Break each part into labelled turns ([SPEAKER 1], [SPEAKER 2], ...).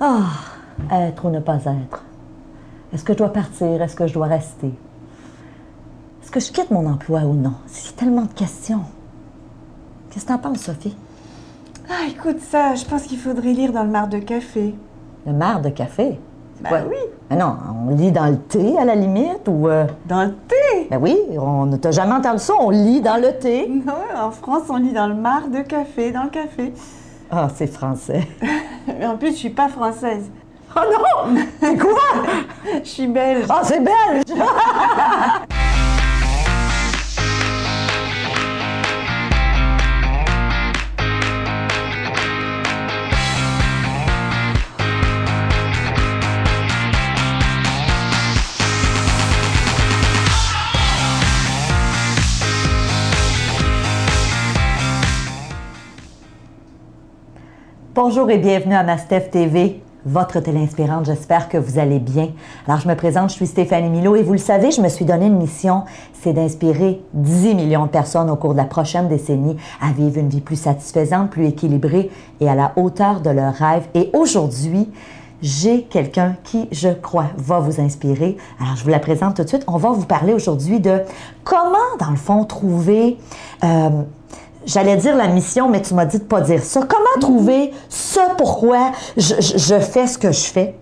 [SPEAKER 1] Ah, être ou ne pas être. Est-ce que je dois partir? Est-ce que je dois rester? Est-ce que je quitte mon emploi ou non? C'est tellement de questions. Qu'est-ce que t'en penses, Sophie?
[SPEAKER 2] Ah, écoute ça, je pense qu'il faudrait lire dans le mar de café.
[SPEAKER 1] Le mar de café? C'est quoi?
[SPEAKER 2] oui.
[SPEAKER 1] Mais non, on lit dans le thé à la limite ou. euh,
[SPEAKER 2] Dans le thé?
[SPEAKER 1] Ben oui, on ne t'a jamais entendu ça, on lit dans le thé.
[SPEAKER 2] Non, en France, on lit dans le mar de café, dans le café.
[SPEAKER 1] Ah, c'est français.
[SPEAKER 2] Mais en plus, je suis pas française.
[SPEAKER 1] Oh non! C'est quoi?
[SPEAKER 2] Je suis belge.
[SPEAKER 1] Ah, c'est belge! Bonjour et bienvenue à Mastef TV, votre télé inspirante. J'espère que vous allez bien. Alors, je me présente, je suis Stéphanie Milo et vous le savez, je me suis donné une mission, c'est d'inspirer 10 millions de personnes au cours de la prochaine décennie à vivre une vie plus satisfaisante, plus équilibrée et à la hauteur de leurs rêves. Et aujourd'hui, j'ai quelqu'un qui, je crois, va vous inspirer. Alors, je vous la présente tout de suite. On va vous parler aujourd'hui de comment, dans le fond, trouver... euh, J'allais dire la mission, mais tu m'as dit de pas dire ça. Comment trouver ce pourquoi je, je- je fais ce que je fais?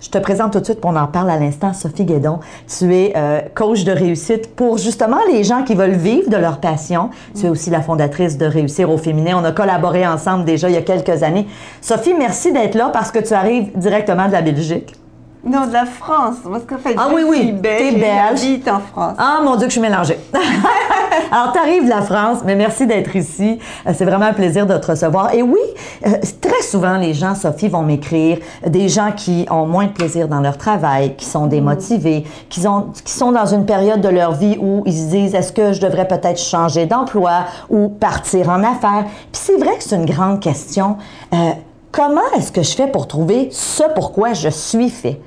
[SPEAKER 1] Je te présente tout de suite, on en parle à l'instant, Sophie Guédon. Tu es euh, coach de réussite pour justement les gens qui veulent vivre de leur passion. Tu es aussi la fondatrice de Réussir au féminin. On a collaboré ensemble déjà il y a quelques années. Sophie, merci d'être là parce que tu arrives directement de la Belgique.
[SPEAKER 2] Non, de la France. Parce qu'en fait,
[SPEAKER 1] Ah
[SPEAKER 2] je
[SPEAKER 1] oui, oui,
[SPEAKER 2] suis et
[SPEAKER 1] belge.
[SPEAKER 2] J'habite en France.
[SPEAKER 1] Ah mon Dieu que je suis mélangée. Alors, tu arrives de la France, mais merci d'être ici. Euh, C'est vraiment un plaisir de te recevoir. Et oui, euh, très souvent, les gens, Sophie, vont m'écrire, des gens qui ont moins de plaisir dans leur travail, qui sont démotivés, qui, ont, qui sont dans une période de leur vie où ils se disent, est-ce que je devrais peut-être changer d'emploi ou partir en affaires? Puis c'est vrai que c'est une grande question. Euh, comment est-ce que je fais pour trouver ce pourquoi je suis fait?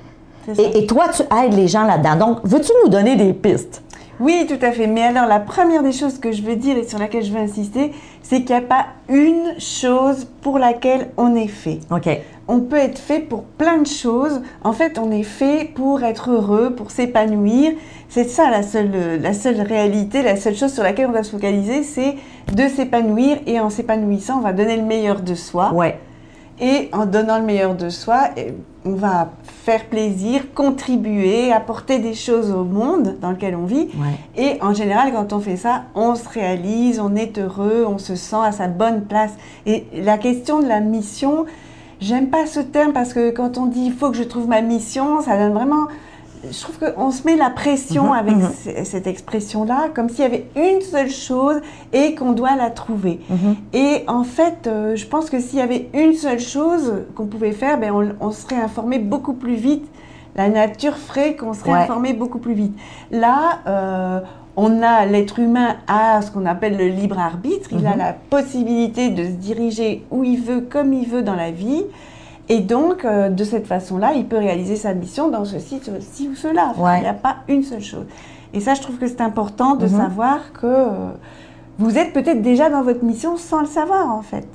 [SPEAKER 1] Et toi, tu aides les gens là-dedans. Donc, veux-tu nous donner des pistes?
[SPEAKER 2] Oui, tout à fait. Mais alors, la première des choses que je veux dire et sur laquelle je veux insister, c'est qu'il n'y a pas une chose pour laquelle on est fait.
[SPEAKER 1] OK.
[SPEAKER 2] On peut être fait pour plein de choses. En fait, on est fait pour être heureux, pour s'épanouir. C'est ça la seule, la seule réalité, la seule chose sur laquelle on doit se focaliser, c'est de s'épanouir. Et en s'épanouissant, on va donner le meilleur de soi.
[SPEAKER 1] Ouais.
[SPEAKER 2] Et en donnant le meilleur de soi, eh, on va faire plaisir, contribuer, apporter des choses au monde dans lequel on vit.
[SPEAKER 1] Ouais.
[SPEAKER 2] Et en général, quand on fait ça, on se réalise, on est heureux, on se sent à sa bonne place. Et la question de la mission, j'aime pas ce terme parce que quand on dit il faut que je trouve ma mission, ça donne vraiment. Je trouve qu'on se met la pression
[SPEAKER 1] Mhm,
[SPEAKER 2] avec
[SPEAKER 1] mhm.
[SPEAKER 2] cette expression-là, comme s'il y avait une seule chose et qu'on doit la trouver.
[SPEAKER 1] Mhm.
[SPEAKER 2] Et en fait, euh, je pense que s'il y avait une seule chose qu'on pouvait faire, ben on, on serait informé beaucoup plus vite. La nature ferait qu'on serait
[SPEAKER 1] Ouais.
[SPEAKER 2] informé beaucoup plus vite. Là, euh, on a l'être humain a ce qu'on appelle le libre arbitre. Il a la possibilité de se diriger où il veut, comme il veut dans la vie. Et donc, euh, de cette façon-là, il peut réaliser sa mission dans ceci, ceci ou cela. Enfin,
[SPEAKER 1] Ouais.
[SPEAKER 2] Il n'y a pas une seule chose. Et ça, je trouve que c'est important de
[SPEAKER 1] Mhm.
[SPEAKER 2] savoir que euh, vous êtes peut-être déjà dans votre mission sans le savoir, en fait.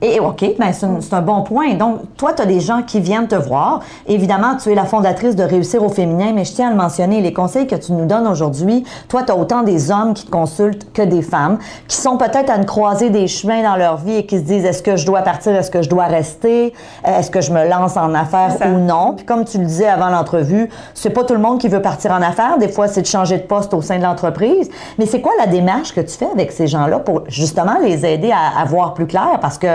[SPEAKER 1] Et OK, ben c'est un, bon point. Donc, toi, tu as des gens qui viennent te voir. Évidemment, tu es la fondatrice de Réussir au féminin, mais je tiens à le mentionner, les conseils que tu nous donnes aujourd'hui, toi, tu as autant des hommes qui te consultent que des femmes, qui sont peut-être à une croisée des chemins dans leur vie et qui se disent, est-ce que je dois partir, est-ce que je dois rester, Euh, est-ce que je me lance en affaires ou non? Puis comme tu le disais avant l'entrevue, c'est pas tout le monde qui veut partir en affaires. Des fois, c'est de changer de poste au sein de l'entreprise. Mais c'est quoi la démarche que tu fais avec ces gens-là pour justement les aider à, à voir plus clair? Parce que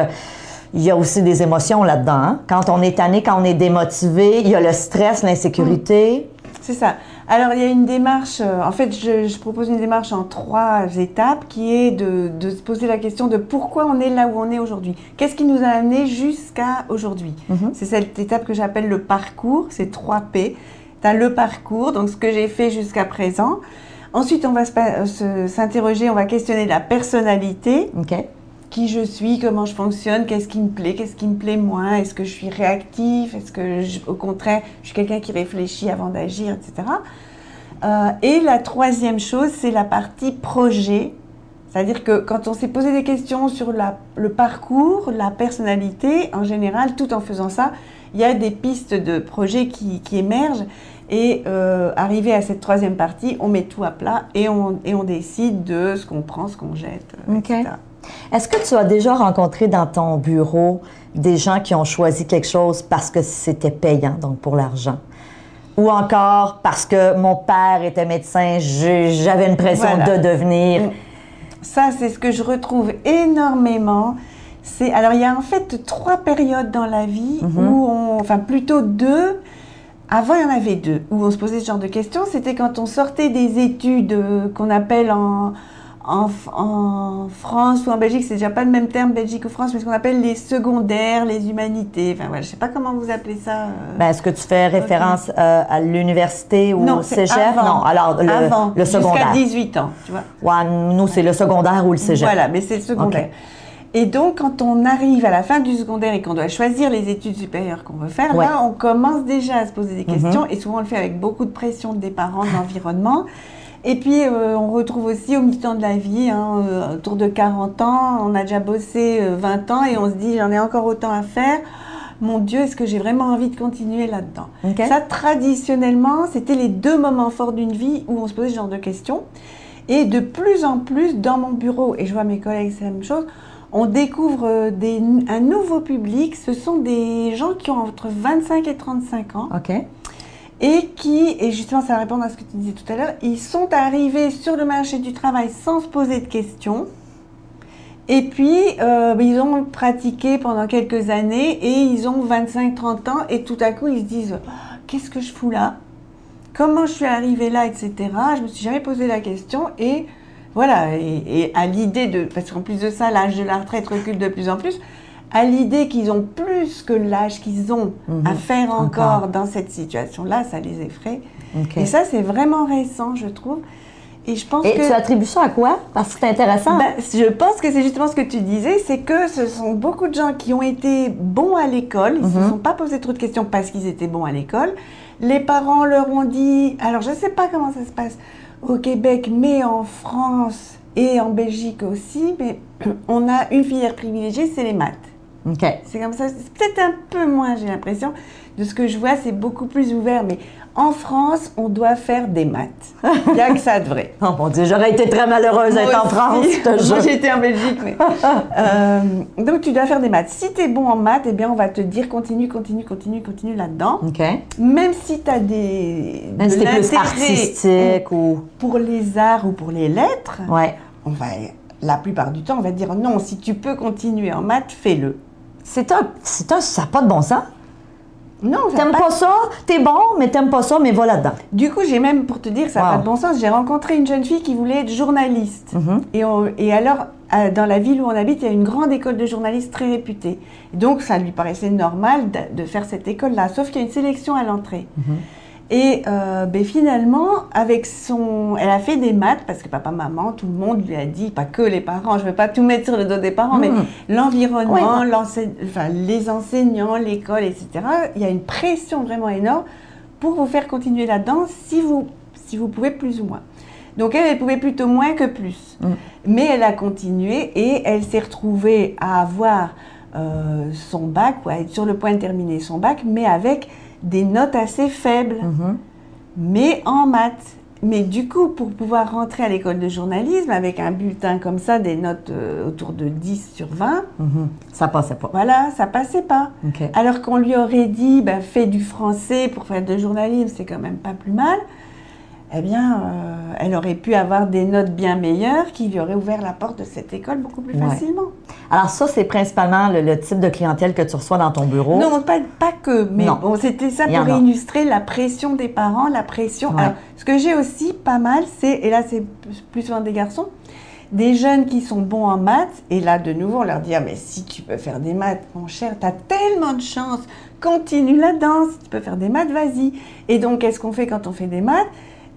[SPEAKER 1] il y a aussi des émotions là-dedans. hein. Quand on est tanné, quand on est démotivé, il y a le stress, l'insécurité.
[SPEAKER 2] C'est ça. Alors, il y a une démarche, euh, en fait, je, je propose une démarche en trois étapes qui est de, de se poser la question de pourquoi on est là où on est aujourd'hui. Qu'est-ce qui nous a amené jusqu'à aujourd'hui?
[SPEAKER 1] Mhm.
[SPEAKER 2] C'est cette étape que j'appelle le parcours, c'est 3 P. Tu as le parcours, donc ce que j'ai fait jusqu'à présent. Ensuite, on va s'interroger, on va questionner la personnalité.
[SPEAKER 1] OK?
[SPEAKER 2] Qui je suis, comment je fonctionne, qu'est-ce qui me plaît, qu'est-ce qui me plaît moins, est-ce que je suis réactif, est-ce que au contraire je suis quelqu'un qui réfléchit avant d'agir, etc. Euh, et la troisième chose, c'est la partie projet, C'est-à-dire que quand on s'est posé des questions sur le parcours, la personnalité, en général, tout en faisant ça, il y a des pistes de projets qui, émergent. Et euh, arrivé à cette troisième partie, on met tout à plat et on, décide de ce qu'on prend, ce qu'on jette, etc.
[SPEAKER 1] Est-ce que tu as déjà rencontré dans ton bureau des gens qui ont choisi quelque chose parce que c'était payant, donc pour l'argent? Ou encore parce que mon père était médecin, j'avais une pression
[SPEAKER 2] Voilà.
[SPEAKER 1] de devenir?
[SPEAKER 2] Ça, c'est ce que je retrouve énormément. C'est alors il y a en fait trois périodes dans la vie
[SPEAKER 1] Mhm.
[SPEAKER 2] où on, enfin plutôt deux. Avant, il y en avait deux où on se posait ce genre de questions. C'était quand on sortait des études euh, qu'on appelle en, en, en France ou en Belgique, c'est déjà pas le même terme Belgique ou France, mais ce qu'on appelle les secondaires, les humanités. Enfin voilà, je sais pas comment vous appelez ça. euh.
[SPEAKER 1] Ben, Est-ce que tu fais référence euh, à l'université ou
[SPEAKER 2] non,
[SPEAKER 1] au cégep?
[SPEAKER 2] avant.
[SPEAKER 1] Non, alors le,
[SPEAKER 2] avant,
[SPEAKER 1] le secondaire.
[SPEAKER 2] Jusqu'à 18 ans, tu vois.
[SPEAKER 1] Ouais, nous, c'est le secondaire ou le cégep.
[SPEAKER 2] Voilà, mais c'est le secondaire. Et donc, quand on arrive à la fin du secondaire et qu'on doit choisir les études supérieures qu'on veut faire,
[SPEAKER 1] Ouais.
[SPEAKER 2] là, on commence déjà à se poser des
[SPEAKER 1] Mhm.
[SPEAKER 2] questions. Et souvent, on le fait avec beaucoup de pression des parents, de l'environnement. Et puis, euh, on retrouve aussi au mi-temps de la vie, hein, euh, autour de 40 ans, on a déjà bossé euh, 20 ans et on se dit, j'en ai encore autant à faire. Mon Dieu, est-ce que j'ai vraiment envie de continuer là-dedans? Ça, traditionnellement, c'était les deux moments forts d'une vie où on se posait ce genre de questions. Et de plus en plus, dans mon bureau, et je vois mes collègues, c'est la même chose, on découvre euh, des- un nouveau public. Ce sont des gens qui ont entre 25 et 35 ans
[SPEAKER 1] OK.
[SPEAKER 2] Et qui, et justement, ça répond à ce que tu disais tout à l'heure, ils sont arrivés sur le marché du travail sans se poser de questions. Et puis, euh, ils ont pratiqué pendant quelques années et ils ont 25-30 ans et tout à coup, ils se disent Oh, Qu'est-ce que je fous là? Comment je suis arrivé là, etc. Je me suis jamais posé la question et voilà. Et, et à l'idée de. Parce qu'en plus de ça, l'âge de la retraite recule de plus en plus. À l'idée qu'ils ont plus que l'âge qu'ils ont
[SPEAKER 1] Mhm.
[SPEAKER 2] à faire encore,
[SPEAKER 1] Encore.
[SPEAKER 2] dans cette situation-là, ça les effraie. Et ça, c'est vraiment récent, je trouve. Et je pense
[SPEAKER 1] Et
[SPEAKER 2] que.
[SPEAKER 1] tu attribues ça à quoi? Parce que c'est intéressant.
[SPEAKER 2] Ben, je pense que c'est justement ce que tu disais, c'est que ce sont beaucoup de gens qui ont été bons à l'école, ils ne
[SPEAKER 1] Mhm.
[SPEAKER 2] se sont pas posé trop de questions parce qu'ils étaient bons à l'école. Les parents leur ont dit, alors je ne sais pas comment ça se passe au Québec, mais en France et en Belgique aussi, mais on a une filière privilégiée, c'est les maths.
[SPEAKER 1] OK.
[SPEAKER 2] C'est comme ça, c'est peut-être un peu moins, j'ai l'impression. De ce que je vois, c'est beaucoup plus ouvert, mais en France, on doit faire des maths. Il n'y a que ça de vrai.
[SPEAKER 1] Oh mon Dieu, j'aurais été très malheureuse d'être en France,
[SPEAKER 2] Moi, j'étais en Belgique. Mais... Euh, donc, tu dois faire des maths. Si tu es bon en maths, eh bien, on va te dire continue, continue, continue, continue là-dedans.
[SPEAKER 1] OK.
[SPEAKER 2] Même si tu as des.
[SPEAKER 1] Même
[SPEAKER 2] de
[SPEAKER 1] si t'es plus artistique ou...
[SPEAKER 2] Pour les arts ou pour les lettres,
[SPEAKER 1] Ouais.
[SPEAKER 2] on va, la plupart du temps, on va te dire non, si tu peux continuer en maths, fais-le.
[SPEAKER 1] C'est un... C'est un... Ça n'a pas de bon sens.
[SPEAKER 2] Non, ça
[SPEAKER 1] T'aimes
[SPEAKER 2] n'a
[SPEAKER 1] pas ça, t'es bon, mais t'aimes pas ça, mais va là-dedans.
[SPEAKER 2] Du coup, j'ai même, pour te dire, ça n'a
[SPEAKER 1] Wow.
[SPEAKER 2] pas de bon sens, j'ai rencontré une jeune fille qui voulait être journaliste.
[SPEAKER 1] Mhm.
[SPEAKER 2] Et, on- et alors, euh, dans la ville où on habite, il y a une grande école de journalistes très réputée. Et donc, ça lui paraissait normal de, de faire cette école-là, sauf qu'il y a une sélection à l'entrée.
[SPEAKER 1] Mhm.
[SPEAKER 2] Et euh, ben, finalement, avec son, elle a fait des maths parce que papa, maman, tout le monde lui a dit, pas que les parents. Je ne veux pas tout mettre sur le dos des parents, mais
[SPEAKER 1] Mhm.
[SPEAKER 2] l'environnement, enfin, les enseignants, l'école, etc. Il y a une pression vraiment énorme pour vous faire continuer là-dedans si vous, si vous pouvez plus ou moins. Donc elle, elle pouvait plutôt moins que plus.
[SPEAKER 1] Mm.
[SPEAKER 2] Mais elle a continué et elle s'est retrouvée à avoir euh, son bac, ou à être sur le point de terminer son bac, mais avec des notes assez faibles,
[SPEAKER 1] Mhm.
[SPEAKER 2] mais en maths. Mais du coup, pour pouvoir rentrer à l'école de journalisme avec un bulletin comme ça, des notes euh, autour de 10 sur 20,
[SPEAKER 1] Mhm. Ça passait pas.
[SPEAKER 2] voilà, ça passait pas. Alors qu'on lui aurait dit, ben, fais du français pour faire de journalisme, c'est quand même pas plus mal. Eh bien, euh, elle aurait pu avoir des notes bien meilleures qui lui auraient ouvert la porte de cette école beaucoup plus
[SPEAKER 1] Ouais.
[SPEAKER 2] facilement.
[SPEAKER 1] Alors ça, c'est principalement le, le type de clientèle que tu reçois dans ton bureau.
[SPEAKER 2] Non, pas, pas que, mais
[SPEAKER 1] Non.
[SPEAKER 2] bon, c'était ça pour illustrer la pression des parents, la pression.
[SPEAKER 1] Ouais.
[SPEAKER 2] Alors, ce que j'ai aussi pas mal, c'est, et là c'est plus- souvent des garçons, des jeunes qui sont bons en maths, et là de nouveau on leur dit, ah, mais si tu peux faire des maths, mon cher, tu as tellement de chance, continue là-dedans, si tu peux faire des maths, vas-y. Et donc, qu'est-ce qu'on fait quand on fait des maths?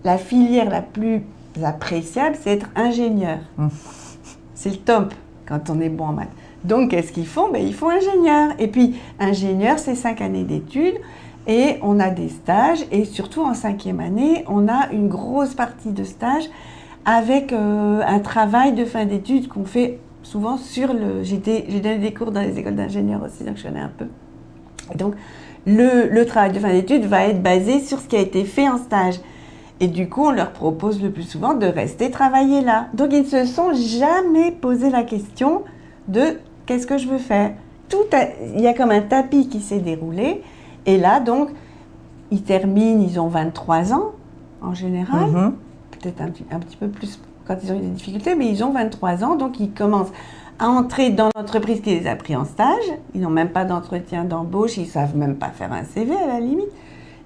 [SPEAKER 2] La filière la plus appréciable, c'est être ingénieur.
[SPEAKER 1] Mm.
[SPEAKER 2] C'est le top quand on est bon en maths. Donc, qu'est-ce qu'ils font? Ben, Ils font ingénieur. Et puis, ingénieur, c'est cinq années d'études. Et on a des stages. Et surtout, en cinquième année, on a une grosse partie de stages avec euh, un travail de fin d'études qu'on fait souvent sur le. J'ai donné des cours dans les écoles d'ingénieurs aussi, donc je connais un peu. Et donc, le, le travail de fin d'études va être basé sur ce qui a été fait en stage. Et du coup, on leur propose le plus souvent de rester travailler là. Donc, ils ne se sont jamais posé la question de qu'est-ce que je veux faire? Tout il y a comme un tapis qui s'est déroulé. Et là, donc, ils terminent, ils ont 23 ans en général. Mm-hmm. Peut-être un, un, petit peu plus quand ils ont eu des difficultés, mais ils ont 23 ans. Donc, ils commencent à entrer dans l'entreprise qui les a pris en stage. Ils n'ont même pas d'entretien d'embauche, ils savent même pas faire un CV à la limite.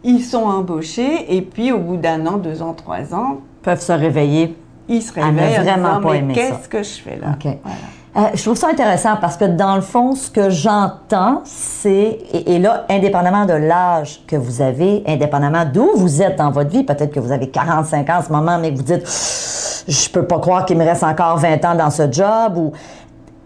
[SPEAKER 2] Ils sont embauchés et puis au bout d'un an, deux ans, trois ans,
[SPEAKER 1] peuvent se réveiller.
[SPEAKER 2] Ils se réveillent vraiment pas mais qu'est-ce que je fais là?
[SPEAKER 1] Euh, je trouve ça intéressant parce que dans le fond, ce que j'entends, c'est, et, là, indépendamment de l'âge que vous avez, indépendamment d'où vous êtes dans votre vie, peut-être que vous avez 45 ans en ce moment, mais que vous dites, je peux pas croire qu'il me reste encore 20 ans dans ce job, ou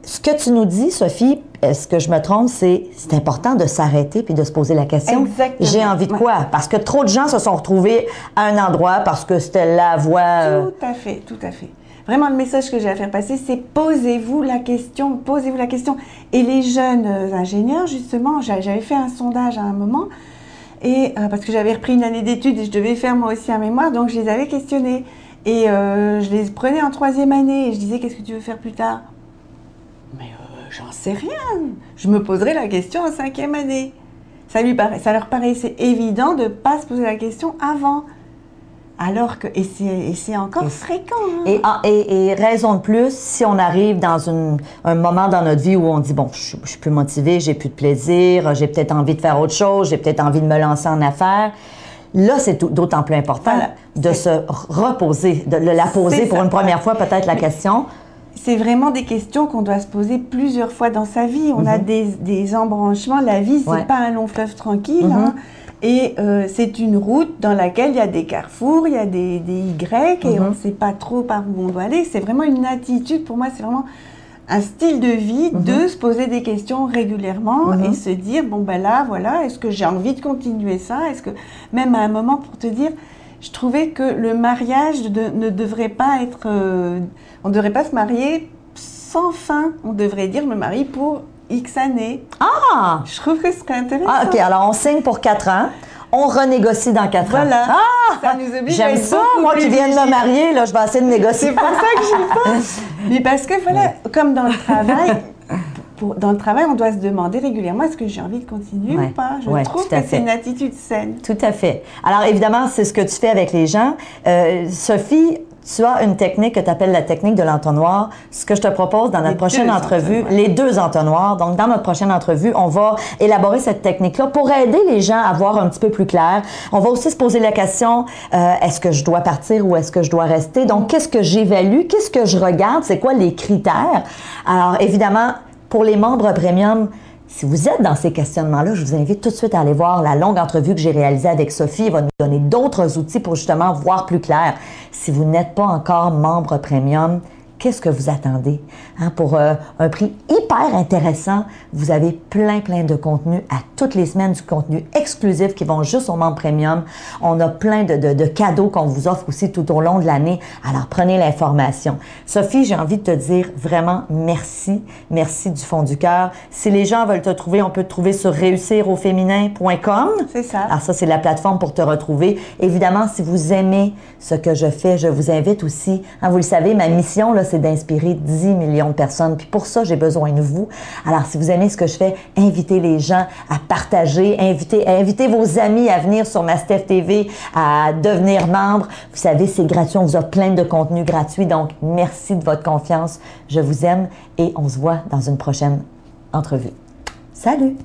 [SPEAKER 1] ce que tu nous dis, Sophie, est-ce que je me trompe, c'est c'est important de s'arrêter puis de se poser la question.
[SPEAKER 2] Exactement.
[SPEAKER 1] J'ai envie de quoi? Parce que trop de gens se sont retrouvés à un endroit parce que c'était la voie.
[SPEAKER 2] Euh, tout à fait, tout à fait. Vraiment, le message que j'ai à faire passer, c'est posez-vous la question, posez-vous la question. Et les jeunes euh, ingénieurs, justement, j'avais fait un sondage à un moment, et euh, parce que j'avais repris une année d'études et je devais faire moi aussi un mémoire, donc je les avais questionnés. Et je les prenais en troisième année et je disais, qu'est-ce que tu veux faire plus tard? J'en sais rien. Je me poserai la question en cinquième année. Ça, lui paraît, ça leur paraissait évident de ne pas se poser la question avant. Alors que, et c'est encore fréquent.
[SPEAKER 1] Hein. Ah, et, et, raison de plus, si on arrive dans un moment dans notre vie où on dit, bon, je, je suis plus motivé, j'ai plus de plaisir, j'ai peut-être envie de faire autre chose, j'ai peut-être envie de me lancer en affaires, là, c'est d'autant plus important de se reposer, de la poser pour une première fois peut-être la question
[SPEAKER 2] c'est vraiment des questions qu'on doit se poser plusieurs fois dans sa vie. On a mhm. des, des, embranchements. La vie, c'est n'est pas un long fleuve tranquille. Mhm. Hein. Et euh, c'est une route dans laquelle il y a des carrefours, il y a des, des Y, et mhm. on ne sait pas trop par où on doit aller. C'est vraiment une attitude, pour moi, c'est vraiment un style de vie de se poser des questions régulièrement et se dire, bon ben là, voilà, est-ce que j'ai envie de continuer ça? Est-ce que, même à un moment, pour te dire, je trouvais que le mariage ne devrait pas être... Euh, on ne devrait pas se marier sans fin. On devrait dire je me marie pour X années.
[SPEAKER 1] Ah!
[SPEAKER 2] Je trouve que ce serait intéressant.
[SPEAKER 1] Ah, OK. Alors, on signe pour 4 ans. On renégocie dans 4
[SPEAKER 2] ans. Voilà.
[SPEAKER 1] Ah! Ça nous oblige J'aime ça. Moi qui viens de me marier, là, je vais essayer de négocier.
[SPEAKER 2] C'est pour ça que j'y pense. Mais parce que, voilà, comme dans le travail, dans le travail, on doit se demander régulièrement est-ce que j'ai envie de continuer ou pas? Je trouve que c'est une attitude saine.
[SPEAKER 1] Tout à fait. Alors évidemment, c'est ce que tu fais avec les gens. Euh, Sophie, tu as une technique que tu appelles la technique de l'entonnoir. Ce que je te propose dans notre prochaine entrevue, les deux entonnoirs. Donc, dans notre prochaine entrevue, on va élaborer cette technique-là pour aider les gens à voir un petit peu plus clair. On va aussi se poser la question, euh, est-ce que je dois partir ou est-ce que je dois rester? Donc, qu'est-ce que j'évalue? Qu'est-ce que je regarde? C'est quoi les critères? Alors, évidemment, pour les membres premium, si vous êtes dans ces questionnements-là, je vous invite tout de suite à aller voir la longue entrevue que j'ai réalisée avec Sophie. Elle va nous donner d'autres outils pour justement voir plus clair. Si vous n'êtes pas encore membre premium, qu'est-ce que vous attendez? Hein, pour euh, un prix hyper intéressant, vous avez plein, plein de contenu à toutes les semaines, du contenu exclusif qui vont juste aux membres premium. On a plein de, de cadeaux qu'on vous offre aussi tout au long de l'année. Alors, prenez l'information. Sophie, j'ai envie de te dire vraiment merci. Merci du fond du cœur. Si les gens veulent te trouver, on peut te trouver sur réussirauféminin.com.
[SPEAKER 2] C'est ça.
[SPEAKER 1] Alors, ça, c'est la plateforme pour te retrouver. Évidemment, si vous aimez ce que je fais, je vous invite aussi, hein, vous le savez, ma mission, là, c'est d'inspirer 10 millions de personnes. Puis pour ça, j'ai besoin de vous. Alors, si vous aimez ce que je fais, invitez les gens à partager, invitez, vos amis à venir sur ma TV, à devenir membre. Vous savez, c'est gratuit. On vous offre plein de contenus gratuits. Donc, merci de votre confiance. Je vous aime et on se voit dans une prochaine entrevue. Salut!